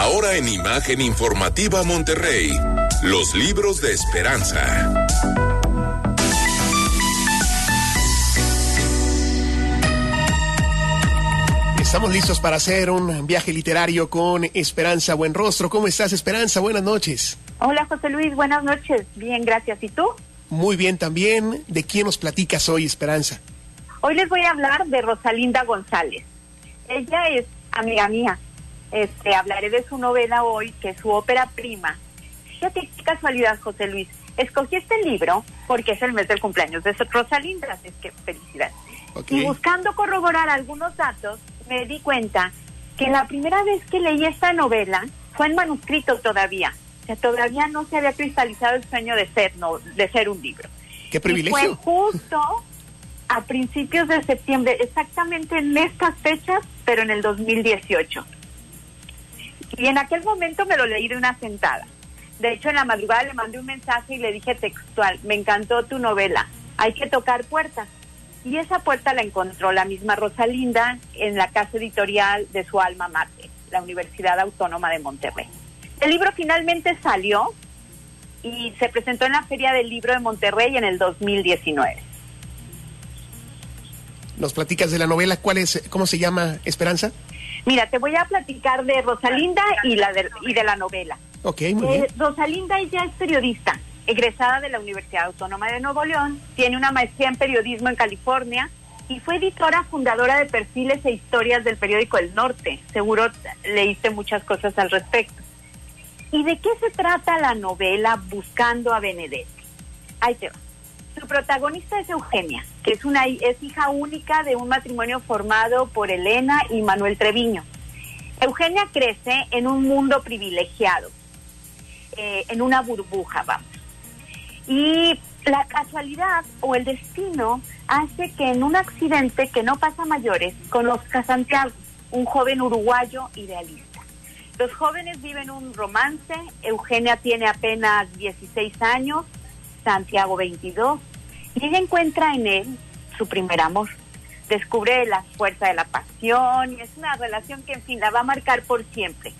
Ahora en Imagen Informativa Monterrey, los libros de esperanza. Estamos listos para hacer un viaje literario con Esperanza Buenrostro. ¿Cómo estás, Esperanza? Buenas noches. Hola, José Luis. Buenas noches. Bien, gracias. ¿Y tú? Muy bien también. ¿De quién nos platicas hoy, Esperanza? Hoy les voy a hablar de Rosalinda González. Ella es amiga mía. Este, hablaré de su novela hoy, que es su ópera prima. Fíjate qué casualidad, José Luis. Escogí este libro porque es el mes del cumpleaños de Rosalinda, así es que felicidades. Y buscando corroborar algunos datos, me di cuenta que la primera vez que leí esta novela fue en manuscrito todavía. O sea, todavía no se había cristalizado el sueño de ser, no, de ser un libro. ¡Qué privilegio! fue justo a principios de septiembre, exactamente en estas fechas, pero en el 2018. Y en aquel momento me lo leí de una sentada. De hecho, en la madrugada le mandé un mensaje y le dije textual, me encantó tu novela, hay que tocar puertas. Y esa puerta la encontró la misma Rosalinda en la casa editorial de su alma mater, la Universidad Autónoma de Monterrey. El libro finalmente salió y se presentó en la Feria del Libro de Monterrey en el 2019. ¿Nos platicas de la novela? ¿Cuál es, cómo se llama, Esperanza? Mira, te voy a platicar de Rosalinda y, la de, y de la novela. Ok, muy bien. Eh, Rosalinda ella es periodista egresada de la Universidad Autónoma de Nuevo León, tiene una maestría en periodismo en California y fue editora fundadora de perfiles e historias del periódico El Norte. Seguro leíste muchas cosas al respecto. ¿Y de qué se trata la novela Buscando a Benedetti? Ahí te va. Su protagonista es Eugenia, que es, una, es hija única de un matrimonio formado por Elena y Manuel Treviño. Eugenia crece en un mundo privilegiado, eh, en una burbuja, vamos. Y la casualidad o el destino hace que en un accidente que no pasa mayores conozca a Santiago, un joven uruguayo idealista. Los jóvenes viven un romance, Eugenia tiene apenas 16 años, Santiago 22, y ella encuentra en él su primer amor. Descubre la fuerza de la pasión y es una relación que en fin la va a marcar por siempre.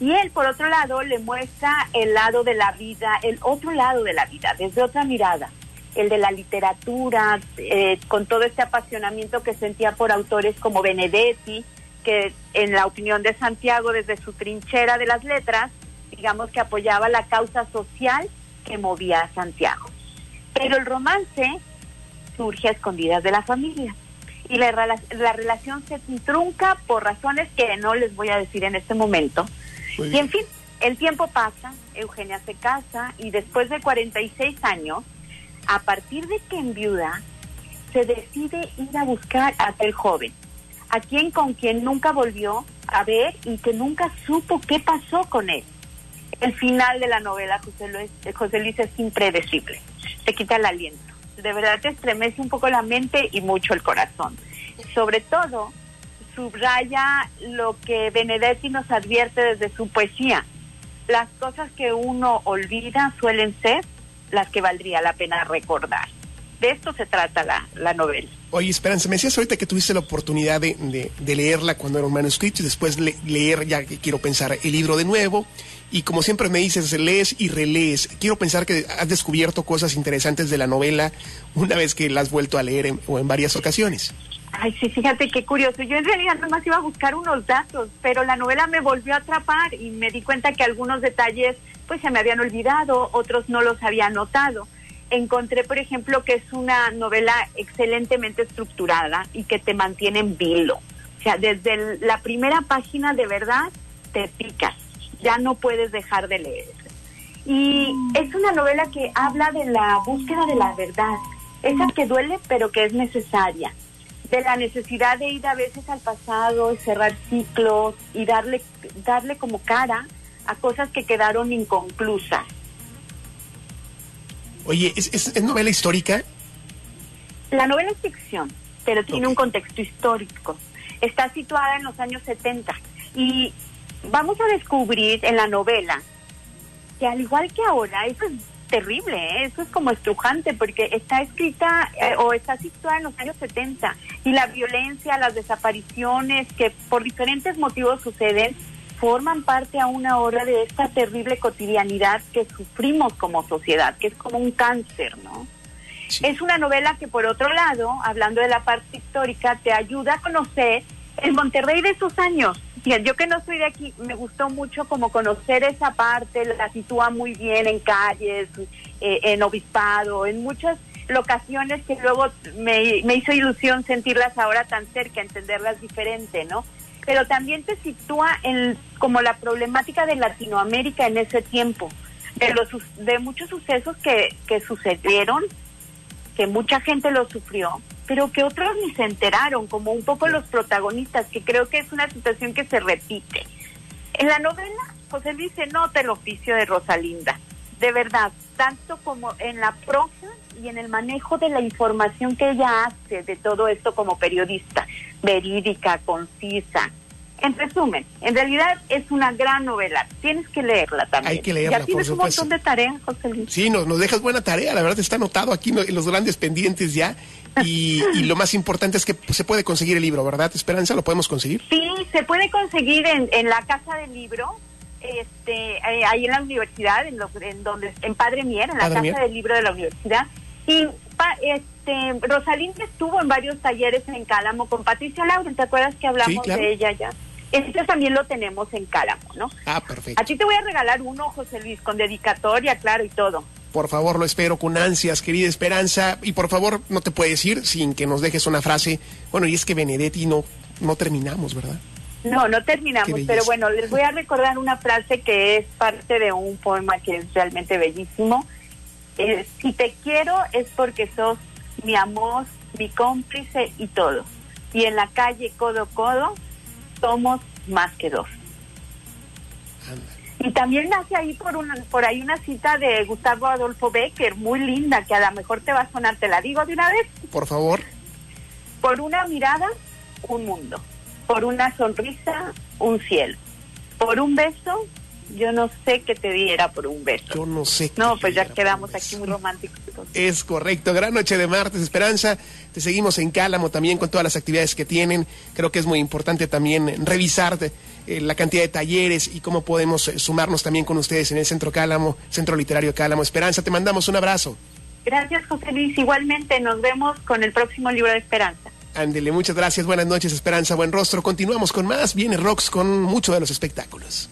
Y él, por otro lado, le muestra el lado de la vida, el otro lado de la vida, desde otra mirada, el de la literatura, eh, con todo este apasionamiento que sentía por autores como Benedetti, que en la opinión de Santiago, desde su trinchera de las letras, digamos que apoyaba la causa social que movía a Santiago. Pero el romance surge a escondidas de la familia. Y la, la relación se trunca por razones que no les voy a decir en este momento, y en fin, el tiempo pasa, Eugenia se casa y después de 46 años, a partir de que enviuda, se decide ir a buscar a aquel joven, a quien con quien nunca volvió a ver y que nunca supo qué pasó con él. El final de la novela, José Luis, José Luis es impredecible, te quita el aliento, de verdad te estremece un poco la mente y mucho el corazón. Sobre todo subraya lo que Benedetti nos advierte desde su poesía. Las cosas que uno olvida suelen ser las que valdría la pena recordar. De esto se trata la, la novela. Oye, Esperanza, me decías ahorita que tuviste la oportunidad de, de, leerla cuando era un manuscrito y después leer, ya que quiero pensar, el libro de nuevo. Y como siempre me dices, lees y relees. Quiero pensar que has descubierto cosas interesantes de la novela una vez que la has vuelto a leer o en varias ocasiones. Ay, sí, fíjate qué curioso. Yo en realidad nada más iba a buscar unos datos, pero la novela me volvió a atrapar y me di cuenta que algunos detalles pues se me habían olvidado, otros no los había notado. Encontré, por ejemplo, que es una novela excelentemente estructurada y que te mantiene en vilo. O sea, desde la primera página de verdad te picas, ya no puedes dejar de leer. Y es una novela que habla de la búsqueda de la verdad, esa que duele pero que es necesaria de la necesidad de ir a veces al pasado, cerrar ciclos y darle, darle como cara a cosas que quedaron inconclusas. Oye, ¿es, novela histórica? La novela es ficción, pero tiene un contexto histórico. Está situada en los años 70 y vamos a descubrir en la novela que al igual que ahora, eso es terrible, ¿eh? eso es como estrujante porque está escrita eh, o está situada en los años 70 y la violencia, las desapariciones que por diferentes motivos suceden forman parte a una hora de esta terrible cotidianidad que sufrimos como sociedad, que es como un cáncer, ¿no? Es una novela que, por otro lado, hablando de la parte histórica, te ayuda a conocer el Monterrey de esos años. Yo que no soy de aquí, me gustó mucho como conocer esa parte, la sitúa muy bien en calles, eh, en obispado, en muchas locaciones que luego me, me hizo ilusión sentirlas ahora tan cerca, entenderlas diferente, ¿no? Pero también te sitúa en como la problemática de Latinoamérica en ese tiempo, de los de muchos sucesos que, que sucedieron, que mucha gente lo sufrió, pero que otros ni se enteraron, como un poco los protagonistas, que creo que es una situación que se repite. En la novela, José Luis se nota el oficio de Rosalinda, de verdad, tanto como en la prosa y en el manejo de la información que ella hace de todo esto como periodista, verídica, concisa. En resumen, en realidad es una gran novela. Tienes que leerla también. Hay que leerla, ya tienes un montón de tareas, José Luis. Sí, nos, nos dejas buena tarea. La verdad está anotado aquí en los grandes pendientes ya. Y, lo más importante es que se puede conseguir el libro, ¿verdad, Esperanza? ¿Lo podemos conseguir? Sí, se puede conseguir en, en la casa del libro este, eh, ahí en la universidad, en, en donde en Padre Mier, en la casa del libro de la universidad. Y este, Rosalinda estuvo en varios talleres en Cálamo con Patricia Lauren, ¿te acuerdas que hablamos de ella ya? Este también lo tenemos en Cálamo, ¿no? Ah, perfecto. A ti te voy a regalar uno, José Luis, con dedicatoria, claro, y todo. Por favor, lo espero con ansias, querida Esperanza. Y por favor, no te puedes ir sin que nos dejes una frase. Bueno, y es que Benedetti no, no terminamos, ¿verdad? No, no terminamos, pero bueno, les voy a recordar una frase que es parte de un poema que es realmente bellísimo. Eh, si te quiero es porque sos mi amor, mi cómplice y todo. Y en la calle codo codo somos más que dos. Y también nace ahí por una, por ahí una cita de Gustavo Adolfo Becker, muy linda, que a lo mejor te va a sonar, te la digo de una vez. Por favor. Por una mirada, un mundo por una sonrisa, un cielo. Por un beso, yo no sé qué te diera por un beso. Yo no sé. No, pues ya quedamos aquí muy románticos. Es correcto. Gran noche de martes, Esperanza. Te seguimos en Cálamo también con todas las actividades que tienen. Creo que es muy importante también revisar eh, la cantidad de talleres y cómo podemos eh, sumarnos también con ustedes en el Centro Cálamo, Centro Literario Cálamo. Esperanza, te mandamos un abrazo. Gracias, José Luis. Igualmente, nos vemos con el próximo libro de Esperanza. Ándele, muchas gracias, buenas noches, Esperanza, buen rostro. Continuamos con más, viene Rocks con mucho de los espectáculos.